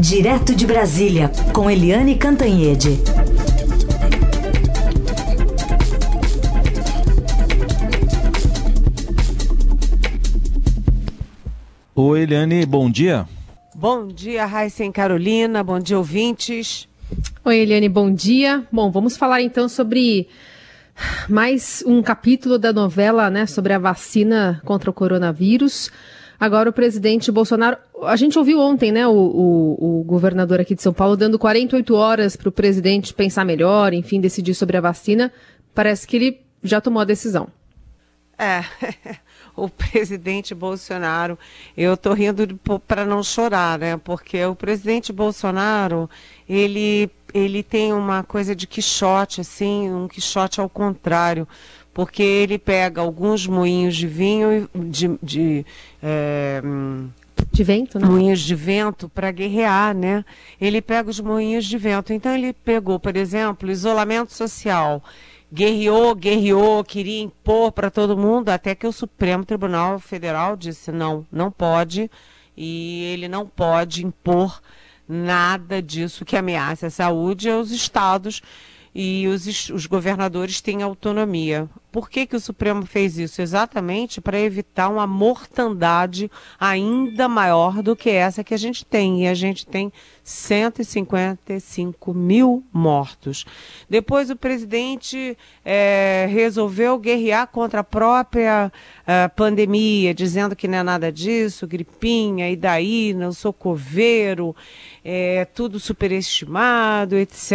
Direto de Brasília, com Eliane Cantanhede. Oi, Eliane, bom dia. Bom dia, Raíssa e Carolina, bom dia, ouvintes. Oi, Eliane, bom dia. Bom, vamos falar então sobre mais um capítulo da novela, né, sobre a vacina contra o coronavírus. Agora o presidente Bolsonaro, a gente ouviu ontem, né, o, o, o governador aqui de São Paulo dando 48 horas para o presidente pensar melhor, enfim, decidir sobre a vacina. Parece que ele já tomou a decisão. É, o presidente Bolsonaro, eu tô rindo para não chorar, né? Porque o presidente Bolsonaro, ele ele tem uma coisa de quixote, assim, um quixote ao contrário, porque ele pega alguns moinhos de vinho, de, de é, de vento, né? Moinhos de vento para guerrear, né? Ele pega os moinhos de vento. Então ele pegou, por exemplo, isolamento social. Guerreou, guerreou, queria impor para todo mundo, até que o Supremo Tribunal Federal disse não, não pode, e ele não pode impor nada disso que ameaça a saúde aos estados e os, os governadores têm autonomia. Por que, que o Supremo fez isso? Exatamente para evitar uma mortandade ainda maior do que essa que a gente tem. E a gente tem 155 mil mortos. Depois o presidente é, resolveu guerrear contra a própria uh, pandemia, dizendo que não é nada disso, gripinha, e daí, não sou coveiro, é tudo superestimado, etc.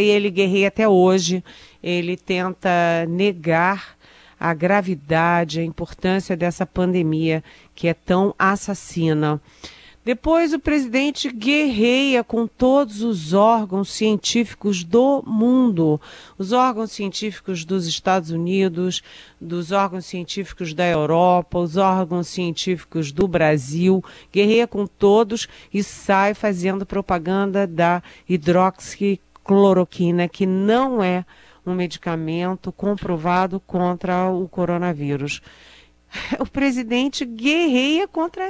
E ele guerreia até hoje. Ele tenta negar a gravidade, a importância dessa pandemia que é tão assassina. Depois, o presidente guerreia com todos os órgãos científicos do mundo, os órgãos científicos dos Estados Unidos, dos órgãos científicos da Europa, os órgãos científicos do Brasil, guerreia com todos e sai fazendo propaganda da hidroxicloroquina, que não é um medicamento comprovado contra o coronavírus. o presidente guerreia contra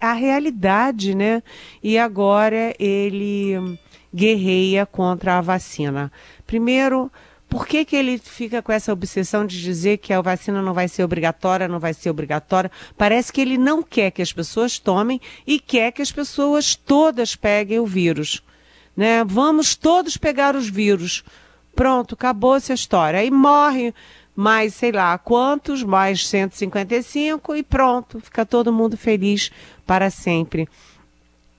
a realidade, né? E agora ele guerreia contra a vacina. Primeiro, por que, que ele fica com essa obsessão de dizer que a vacina não vai ser obrigatória, não vai ser obrigatória? Parece que ele não quer que as pessoas tomem e quer que as pessoas todas peguem o vírus. Né? Vamos todos pegar os vírus. Pronto, acabou essa história. Aí morre mais sei lá quantos, mais 155 e pronto, fica todo mundo feliz para sempre.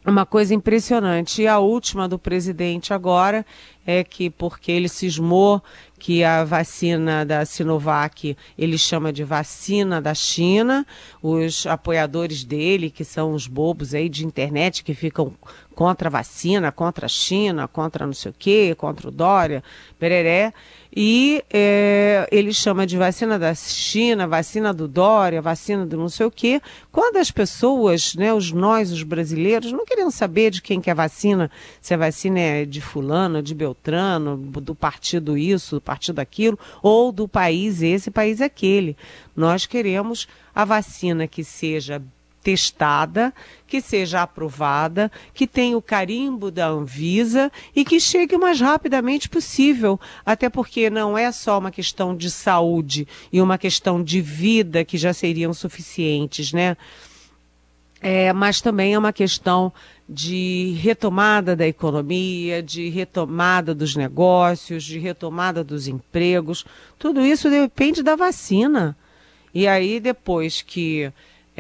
Uma coisa impressionante. E a última do presidente agora é que, porque ele cismou que a vacina da Sinovac ele chama de vacina da China, os apoiadores dele, que são os bobos aí de internet que ficam contra a vacina, contra a China, contra não sei o quê, contra o Dória, pereré, e é, ele chama de vacina da China, vacina do Dória, vacina do não sei o quê, quando as pessoas, né, os nós, os brasileiros, não querem saber de quem que é vacina, se a vacina é de fulano, de Beltrano, do partido isso, do partido aquilo, ou do país esse, país aquele. Nós queremos a vacina que seja testada, que seja aprovada, que tenha o carimbo da Anvisa e que chegue o mais rapidamente possível. Até porque não é só uma questão de saúde e uma questão de vida que já seriam suficientes, né? É, mas também é uma questão de retomada da economia, de retomada dos negócios, de retomada dos empregos. Tudo isso depende da vacina. E aí, depois que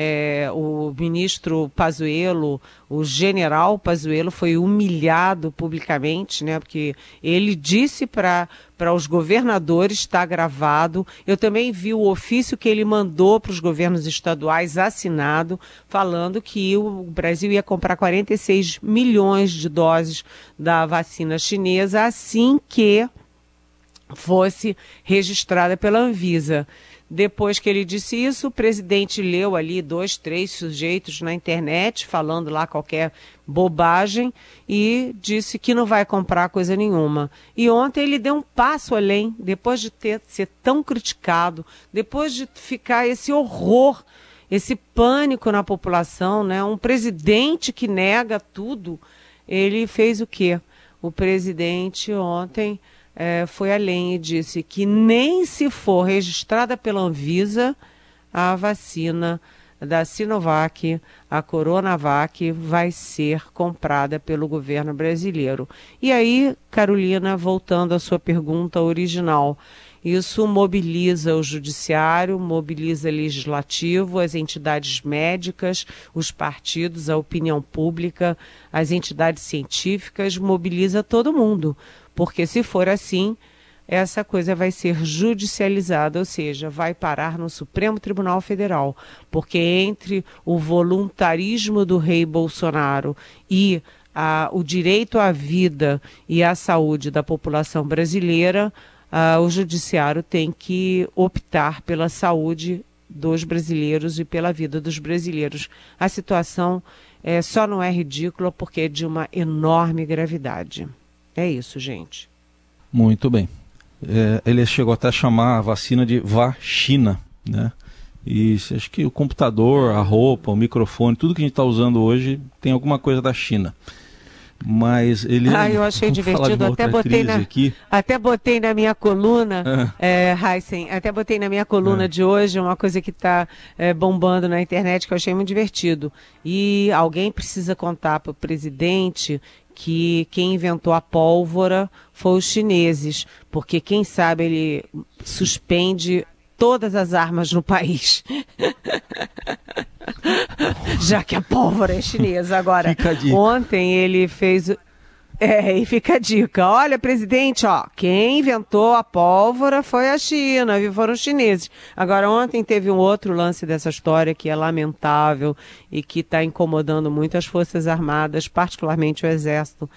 é, o ministro Pazuello, o general Pazuello foi humilhado publicamente, né? Porque ele disse para para os governadores, está gravado. Eu também vi o ofício que ele mandou para os governos estaduais assinado, falando que o Brasil ia comprar 46 milhões de doses da vacina chinesa assim que fosse registrada pela Anvisa. Depois que ele disse isso, o presidente leu ali dois, três sujeitos na internet falando lá qualquer bobagem e disse que não vai comprar coisa nenhuma. E ontem ele deu um passo além, depois de ter ser tão criticado, depois de ficar esse horror, esse pânico na população, né? Um presidente que nega tudo ele fez o quê? O presidente ontem é, foi além e disse que nem se for registrada pela Anvisa a vacina da Sinovac, a Coronavac, vai ser comprada pelo governo brasileiro. E aí, Carolina, voltando à sua pergunta original, isso mobiliza o judiciário, mobiliza o legislativo, as entidades médicas, os partidos, a opinião pública, as entidades científicas, mobiliza todo mundo. Porque se for assim, essa coisa vai ser judicializada, ou seja, vai parar no Supremo Tribunal Federal, porque entre o voluntarismo do rei Bolsonaro e a, o direito à vida e à saúde da população brasileira, uh, o judiciário tem que optar pela saúde dos brasileiros e pela vida dos brasileiros. A situação é, só não é ridícula porque é de uma enorme gravidade. É isso, gente. Muito bem. É, ele chegou até a chamar a vacina de vacina, né? E acho que o computador, a roupa, o microfone, tudo que a gente está usando hoje tem alguma coisa da China. Mas ele. Ah, eu achei divertido. Até botei, na, aqui. até botei na minha coluna, ah. é, Heisen, até botei na minha coluna ah. de hoje uma coisa que está é, bombando na internet que eu achei muito divertido. E alguém precisa contar para o presidente que quem inventou a pólvora foi os chineses, porque quem sabe ele suspende todas as armas no país. Já que a pólvora é chinesa. Agora, ontem ele fez. É, e fica a dica. Olha, presidente, ó, quem inventou a pólvora foi a China, foram os chineses. Agora, ontem teve um outro lance dessa história que é lamentável e que está incomodando muito as Forças Armadas, particularmente o Exército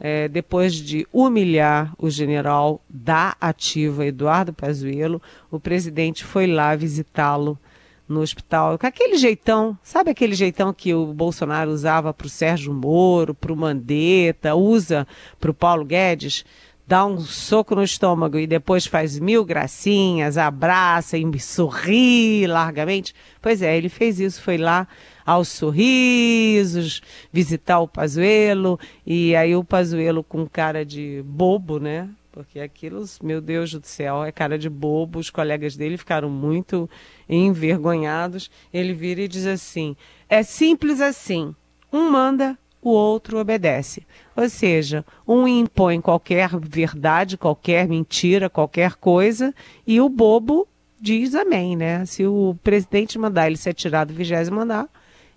é, depois de humilhar o general da ativa Eduardo Pazuello, o presidente foi lá visitá-lo no hospital, com aquele jeitão, sabe aquele jeitão que o Bolsonaro usava para o Sérgio Moro, para o Mandetta, usa para o Paulo Guedes? dá um soco no estômago e depois faz mil gracinhas, abraça e sorri largamente. Pois é, ele fez isso, foi lá aos sorrisos, visitar o Pazuelo, e aí o Pazuelo com cara de bobo, né? Porque aquilo, meu Deus do céu, é cara de bobo. Os colegas dele ficaram muito envergonhados. Ele vira e diz assim: é simples assim. Um manda, o outro obedece. Ou seja, um impõe qualquer verdade, qualquer mentira, qualquer coisa, e o bobo diz amém, né? Se o presidente mandar ele ser tirado do vigésimo andar,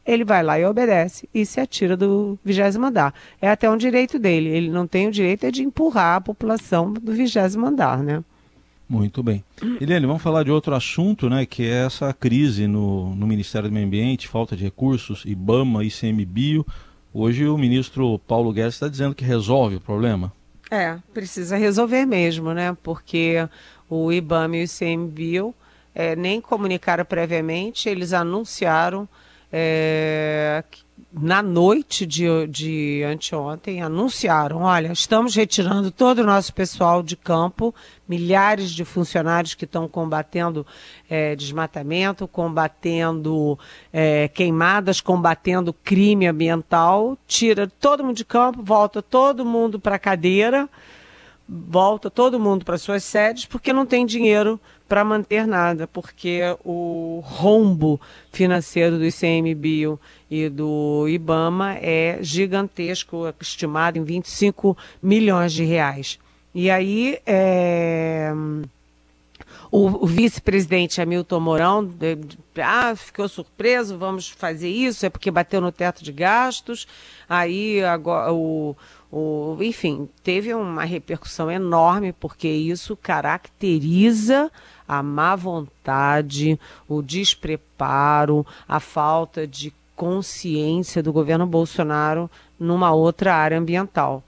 ele vai lá e obedece e se atira do vigésimo andar. É até um direito dele. Ele não tem o direito é de empurrar a população do vigésimo andar, né? Muito bem. Eliane, vamos falar de outro assunto, né, que é essa crise no, no Ministério do Meio Ambiente, falta de recursos, IBAMA, ICMBio. Hoje o ministro Paulo Guedes está dizendo que resolve o problema. É, precisa resolver mesmo, né? Porque o IBAMA e o ICMBio é, nem comunicaram previamente, eles anunciaram é, na noite de, de anteontem, anunciaram: olha, estamos retirando todo o nosso pessoal de campo, milhares de funcionários que estão combatendo é, desmatamento, combatendo é, queimadas, combatendo crime ambiental, tira todo mundo de campo, volta todo mundo para a cadeira volta todo mundo para suas sedes porque não tem dinheiro para manter nada, porque o rombo financeiro do ICMBio e do IBAMA é gigantesco, estimado em 25 milhões de reais. E aí, é... o, o vice-presidente Hamilton Mourão de, de, ah, ficou surpreso, vamos fazer isso, é porque bateu no teto de gastos. Aí agora, o, o, enfim, teve uma repercussão enorme, porque isso caracteriza a má vontade, o despreparo, a falta de consciência do governo Bolsonaro numa outra área ambiental,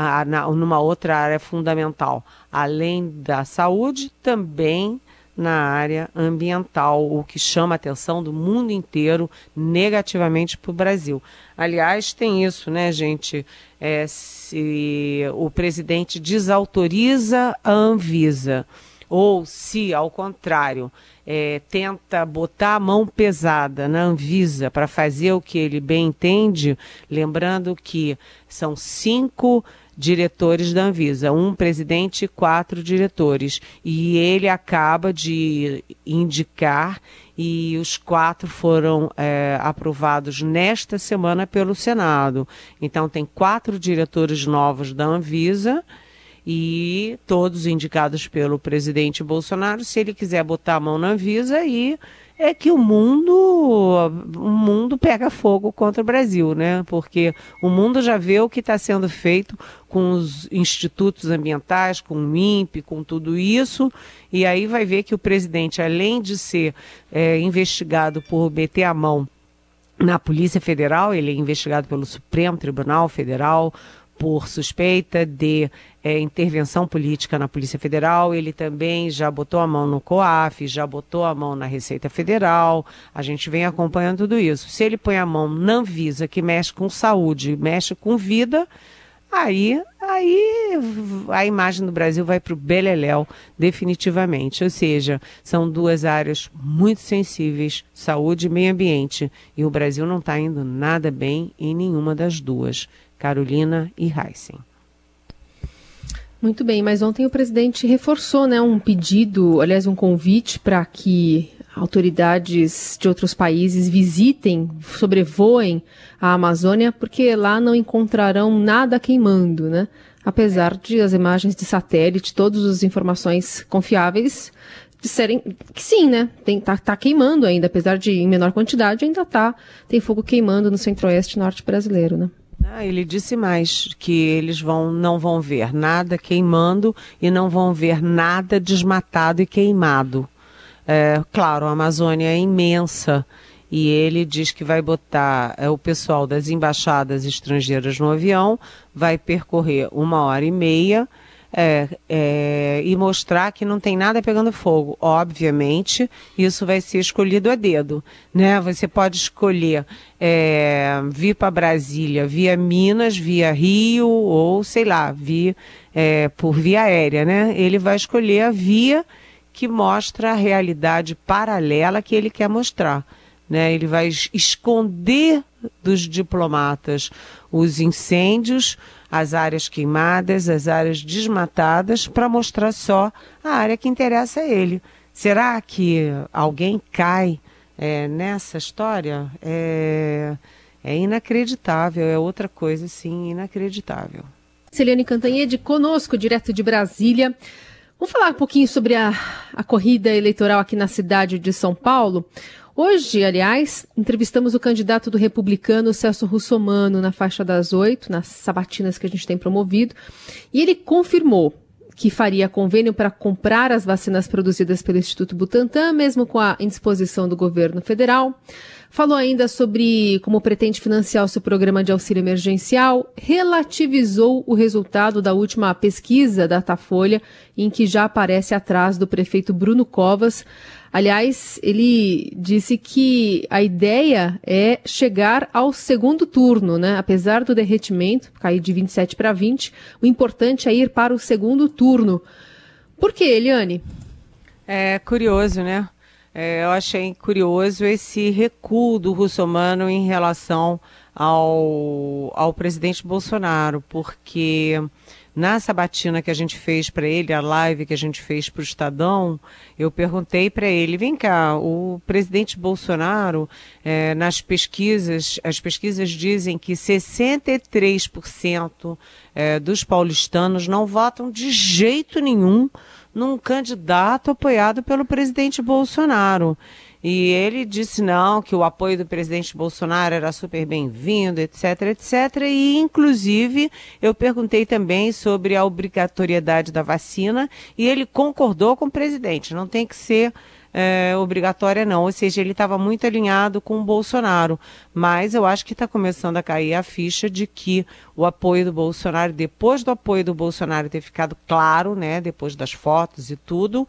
a, na, numa outra área fundamental. Além da saúde, também na área ambiental, o que chama a atenção do mundo inteiro negativamente para o Brasil. Aliás, tem isso, né, gente? É, se o presidente desautoriza a Anvisa ou se, ao contrário, é, tenta botar a mão pesada na Anvisa para fazer o que ele bem entende, lembrando que são cinco diretores da Anvisa, um presidente e quatro diretores. E ele acaba de indicar e os quatro foram é, aprovados nesta semana pelo Senado. Então tem quatro diretores novos da Anvisa e todos indicados pelo presidente Bolsonaro. Se ele quiser botar a mão na Anvisa, e é que o mundo, o mundo pega fogo contra o Brasil, né? Porque o mundo já vê o que está sendo feito com os institutos ambientais, com o INPE, com tudo isso, e aí vai ver que o presidente, além de ser é, investigado por meter a mão na Polícia Federal, ele é investigado pelo Supremo Tribunal Federal, por suspeita de é, intervenção política na Polícia Federal. Ele também já botou a mão no COAF, já botou a mão na Receita Federal. A gente vem acompanhando tudo isso. Se ele põe a mão na Anvisa, que mexe com saúde, mexe com vida, aí, aí a imagem do Brasil vai para o beleléu definitivamente. Ou seja, são duas áreas muito sensíveis, saúde e meio ambiente. E o Brasil não está indo nada bem em nenhuma das duas. Carolina e Heisen. Muito bem, mas ontem o presidente reforçou né, um pedido, aliás, um convite para que autoridades de outros países visitem, sobrevoem a Amazônia, porque lá não encontrarão nada queimando, né? Apesar de as imagens de satélite, todas as informações confiáveis disserem que sim, né? Tem, tá, tá queimando ainda, apesar de em menor quantidade, ainda tá. Tem fogo queimando no centro-oeste norte brasileiro, né? Ah, ele disse mais que eles vão, não vão ver nada queimando e não vão ver nada desmatado e queimado. É, claro, a Amazônia é imensa e ele diz que vai botar é, o pessoal das embaixadas estrangeiras no avião, vai percorrer uma hora e meia é, é, e mostrar que não tem nada pegando fogo. Obviamente, isso vai ser escolhido a dedo, né? Você pode escolher é, vir para Brasília via Minas, via Rio ou sei lá, via, é, por via aérea, né? Ele vai escolher a via que mostra a realidade paralela que ele quer mostrar. Né? Ele vai esconder dos diplomatas os incêndios, as áreas queimadas, as áreas desmatadas, para mostrar só a área que interessa a ele. Será que alguém cai é, nessa história? É, é inacreditável, é outra coisa, sim, inacreditável. Celiane Cantanhede, conosco, direto de Brasília. Vamos falar um pouquinho sobre a, a corrida eleitoral aqui na cidade de São Paulo. Hoje, aliás, entrevistamos o candidato do republicano Celso Russomano na faixa das oito, nas sabatinas que a gente tem promovido, e ele confirmou que faria convênio para comprar as vacinas produzidas pelo Instituto Butantan, mesmo com a indisposição do governo federal. Falou ainda sobre como pretende financiar o seu programa de auxílio emergencial, relativizou o resultado da última pesquisa da Datafolha, em que já aparece atrás do prefeito Bruno Covas. Aliás, ele disse que a ideia é chegar ao segundo turno, né? Apesar do derretimento cair de 27 para 20, o importante é ir para o segundo turno. Por que, Eliane? É curioso, né? É, eu achei curioso esse recuo do russomano em relação ao, ao presidente Bolsonaro, porque na sabatina que a gente fez para ele, a live que a gente fez para o Estadão, eu perguntei para ele: vem cá, o presidente Bolsonaro, é, nas pesquisas, as pesquisas dizem que 63% é, dos paulistanos não votam de jeito nenhum num candidato apoiado pelo presidente Bolsonaro. E ele disse não, que o apoio do presidente Bolsonaro era super bem-vindo, etc, etc. E, inclusive, eu perguntei também sobre a obrigatoriedade da vacina e ele concordou com o presidente. Não tem que ser é, obrigatória, não. Ou seja, ele estava muito alinhado com o Bolsonaro. Mas eu acho que está começando a cair a ficha de que o apoio do Bolsonaro, depois do apoio do Bolsonaro ter ficado claro, né, depois das fotos e tudo,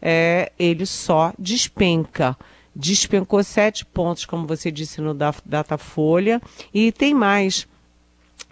é, ele só despenca. Despencou sete pontos, como você disse no Datafolha, e tem mais.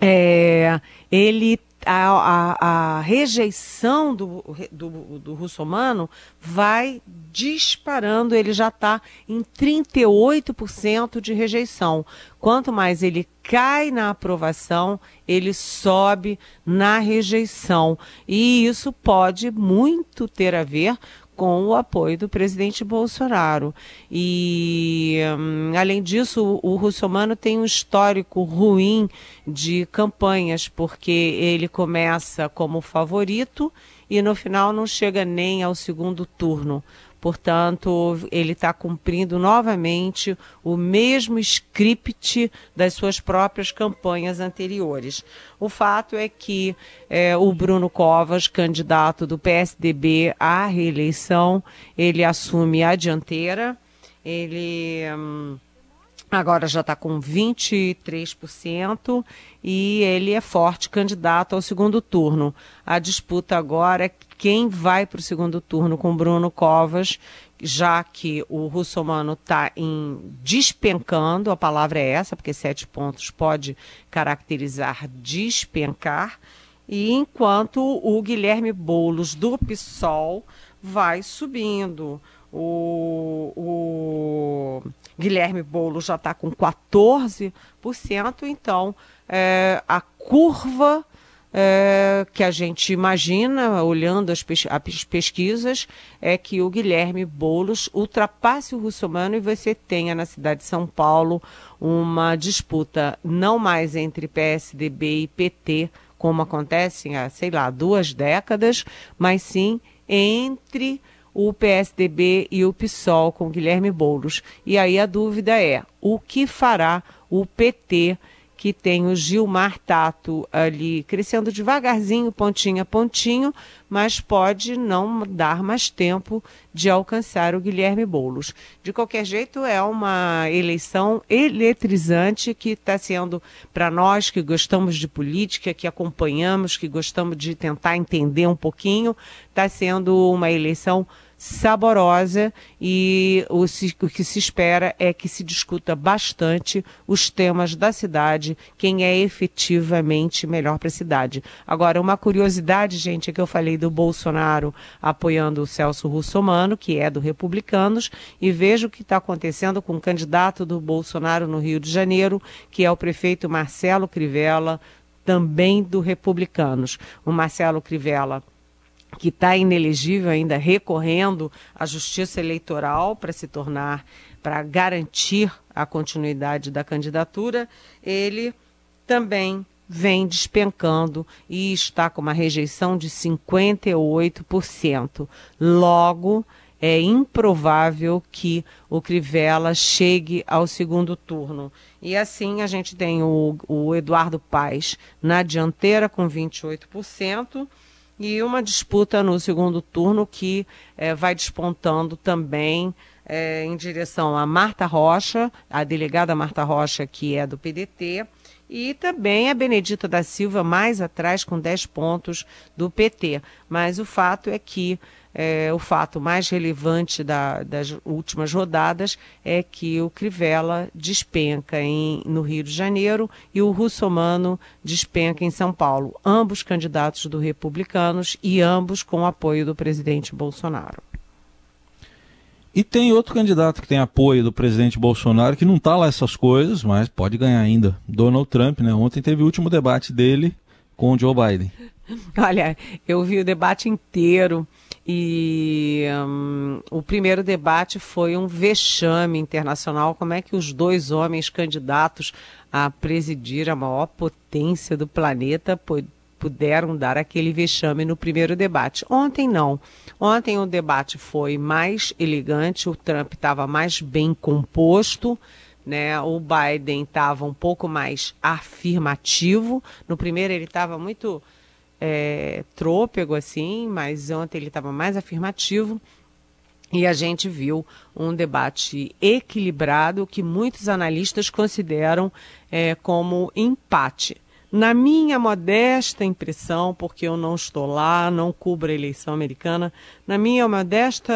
É, ele a, a, a, rejeição do, do, do russomano vai disparando, ele já está em 38% de rejeição. Quanto mais ele cai na aprovação, ele sobe na rejeição. E isso pode muito ter a ver com o apoio do presidente Bolsonaro. E, hum, além disso, o, o russomano tem um histórico ruim de campanhas, porque ele começa como favorito e no final não chega nem ao segundo turno. Portanto, ele está cumprindo novamente o mesmo script das suas próprias campanhas anteriores. O fato é que é, o Bruno Covas, candidato do PSDB à reeleição, ele assume a dianteira. Ele. Hum, agora já está com 23% e ele é forte candidato ao segundo turno. A disputa agora é quem vai para o segundo turno com Bruno Covas, já que o russomano está em despencando, a palavra é essa, porque sete pontos pode caracterizar despencar, e enquanto o Guilherme Boulos do PSOL vai subindo. O, o Guilherme Boulos já está com 14%, então é, a curva é, que a gente imagina, olhando as, pes as, pesquisas, é que o Guilherme Boulos ultrapasse o Russomano e você tenha na cidade de São Paulo uma disputa não mais entre PSDB e PT, como acontece há, sei lá, duas décadas, mas sim entre o PSDB e o PSOL com Guilherme Boulos. E aí a dúvida é: o que fará o PT? que tem o Gilmar Tato ali crescendo devagarzinho, pontinho a pontinho, mas pode não dar mais tempo de alcançar o Guilherme Boulos. De qualquer jeito, é uma eleição eletrizante que está sendo, para nós que gostamos de política, que acompanhamos, que gostamos de tentar entender um pouquinho, está sendo uma eleição saborosa e o, o, que se espera é que se discuta bastante os temas da cidade, quem é efetivamente melhor para a cidade. Agora, uma curiosidade, gente, é que eu falei do Bolsonaro apoiando o Celso Russomano, que é do Republicanos, e vejo o que está acontecendo com o candidato do Bolsonaro no Rio de Janeiro, que é o prefeito Marcelo Crivella, também do Republicanos. O Marcelo Crivella que está inelegível ainda recorrendo à justiça eleitoral para se tornar, para garantir a continuidade da candidatura, ele também vem despencando e está com uma rejeição de 58%. Logo, é improvável que o Crivella chegue ao segundo turno. E assim a gente tem o, o Eduardo Paes na dianteira com 28% e uma disputa no segundo turno que é, vai despontando também é, em direção a Marta Rocha, a delegada Marta Rocha, que é do PDT, e também a Benedita da Silva mais atrás com 10 pontos do PT. Mas o fato é que é, o fato mais relevante da, das últimas rodadas é que o Crivella despenca em, no Rio de Janeiro e o Russomano despenca em São Paulo. Ambos candidatos do Republicanos e ambos com apoio do presidente Bolsonaro. E tem outro candidato que tem apoio do presidente Bolsonaro que não está lá essas coisas, mas pode ganhar ainda. Donald Trump, né? Ontem teve o último debate dele com o Joe Biden. Olha, eu vi o debate inteiro. E um, o primeiro debate foi um vexame internacional. Como é que os dois homens candidatos a presidir a maior potência do planeta puderam dar aquele vexame no primeiro debate? Ontem não. Ontem o debate foi mais elegante, o Trump estava mais bem composto. Né, o Biden estava um pouco mais afirmativo. No primeiro ele estava muito é, trôpego, assim, mas ontem ele estava mais afirmativo. E a gente viu um debate equilibrado que muitos analistas consideram é, como empate. Na minha modesta impressão, porque eu não estou lá, não cubro a eleição americana, na minha modesta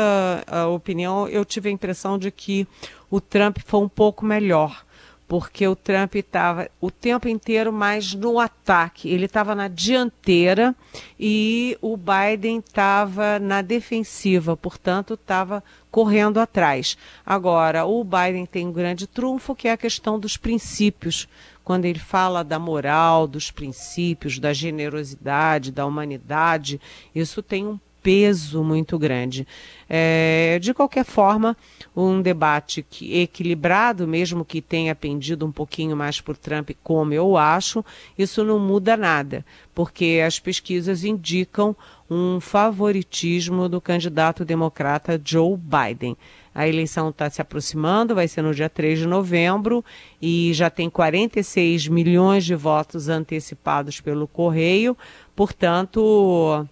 uh, opinião, eu tive a impressão de que o Trump foi um pouco melhor porque o Trump estava o tempo inteiro mais no ataque. Ele estava na dianteira e o Biden estava na defensiva, portanto, estava correndo atrás. Agora, o Biden tem um grande trunfo, que é a questão dos princípios. Quando ele fala da moral, dos princípios, da generosidade, da humanidade, isso tem um peso muito grande. É, de qualquer forma, um debate que, equilibrado, mesmo que tenha pendido um pouquinho mais por Trump, como eu acho, isso não muda nada, porque as pesquisas indicam um favoritismo do candidato democrata Joe Biden. A eleição está se aproximando, vai ser no dia 3 de novembro e já tem 46 milhões de votos antecipados pelo correio. Portanto,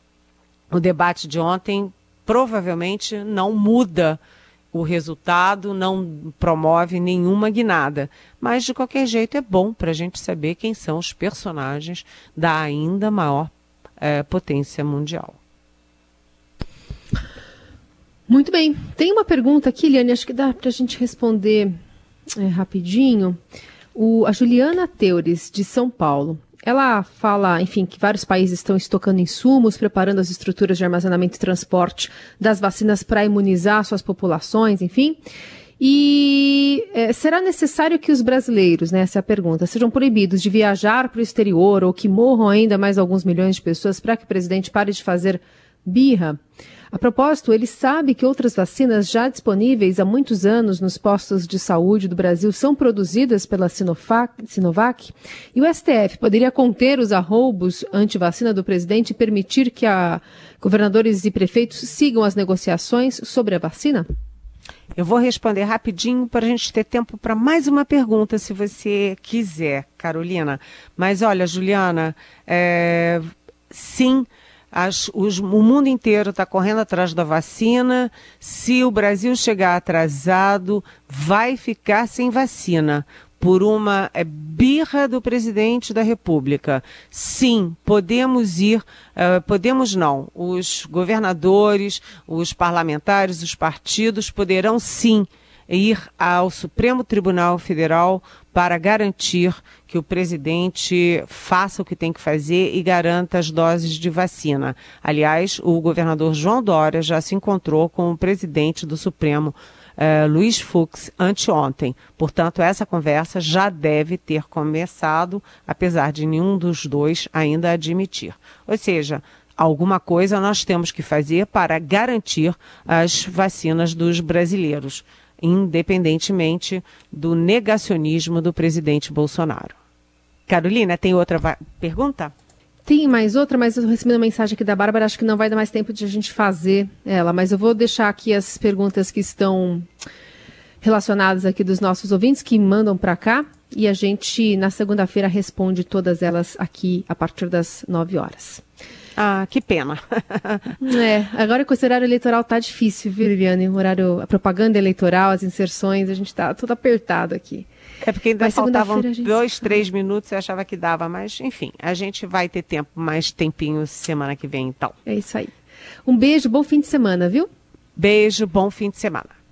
o debate de ontem provavelmente não muda o resultado, não promove nenhuma guinada. Mas, de qualquer jeito, é bom para a gente saber quem são os personagens da ainda maior é, potência mundial. Muito bem. Tem uma pergunta aqui, Liane, acho que dá para a gente responder é, rapidinho. O, a Juliana Teures, de São Paulo, ela fala, enfim, que vários países estão estocando insumos, preparando as estruturas de armazenamento e transporte das vacinas para imunizar suas populações, enfim. E é, será necessário que os brasileiros, né, essa é a pergunta, sejam proibidos de viajar para o exterior ou que morram ainda mais alguns milhões de pessoas para que o presidente pare de fazer birra? A propósito, ele sabe que outras vacinas já disponíveis há muitos anos nos postos de saúde do Brasil são produzidas pela Sinovac, e o STF poderia conter os arroubos anti-vacina do presidente e permitir que a governadores e prefeitos sigam as negociações sobre a vacina? Eu vou responder rapidinho para a gente ter tempo para mais uma pergunta, se você quiser, Carolina. Mas olha, Juliana, é, sim as, os, o mundo inteiro está correndo atrás da vacina. Se o Brasil chegar atrasado, vai ficar sem vacina por uma é, birra do presidente da República. Sim, podemos ir, uh, podemos não. Os governadores, os parlamentares, os partidos poderão sim ir ao Supremo Tribunal Federal para garantir que o presidente faça o que tem que fazer e garanta as doses de vacina. Aliás, o governador João Dória já se encontrou com o presidente do Supremo, uh, Luiz Fux, anteontem. Portanto, essa conversa já deve ter começado, apesar de nenhum dos dois ainda admitir. Ou seja, alguma coisa nós temos que fazer para garantir as vacinas dos brasileiros independentemente do negacionismo do presidente Bolsonaro. Carolina, tem outra pergunta? Tem mais outra, mas eu recebi uma mensagem aqui da Bárbara, acho que não vai dar mais tempo de a gente fazer ela, mas eu vou deixar aqui as perguntas que estão relacionadas aqui dos nossos ouvintes que mandam para cá e a gente na segunda-feira responde todas elas aqui a partir das 9 horas. Ah, que pena. é, agora com esse horário eleitoral tá difícil, viu, Viviane? O horário, a propaganda eleitoral, as inserções, a gente tá tudo apertado aqui. É porque ainda mas faltavam dois, três minutos, eu achava que dava, mas enfim, a gente vai ter tempo, mais tempinho semana que vem, então. É isso aí. Um beijo, bom fim de semana, viu? Beijo, bom fim de semana.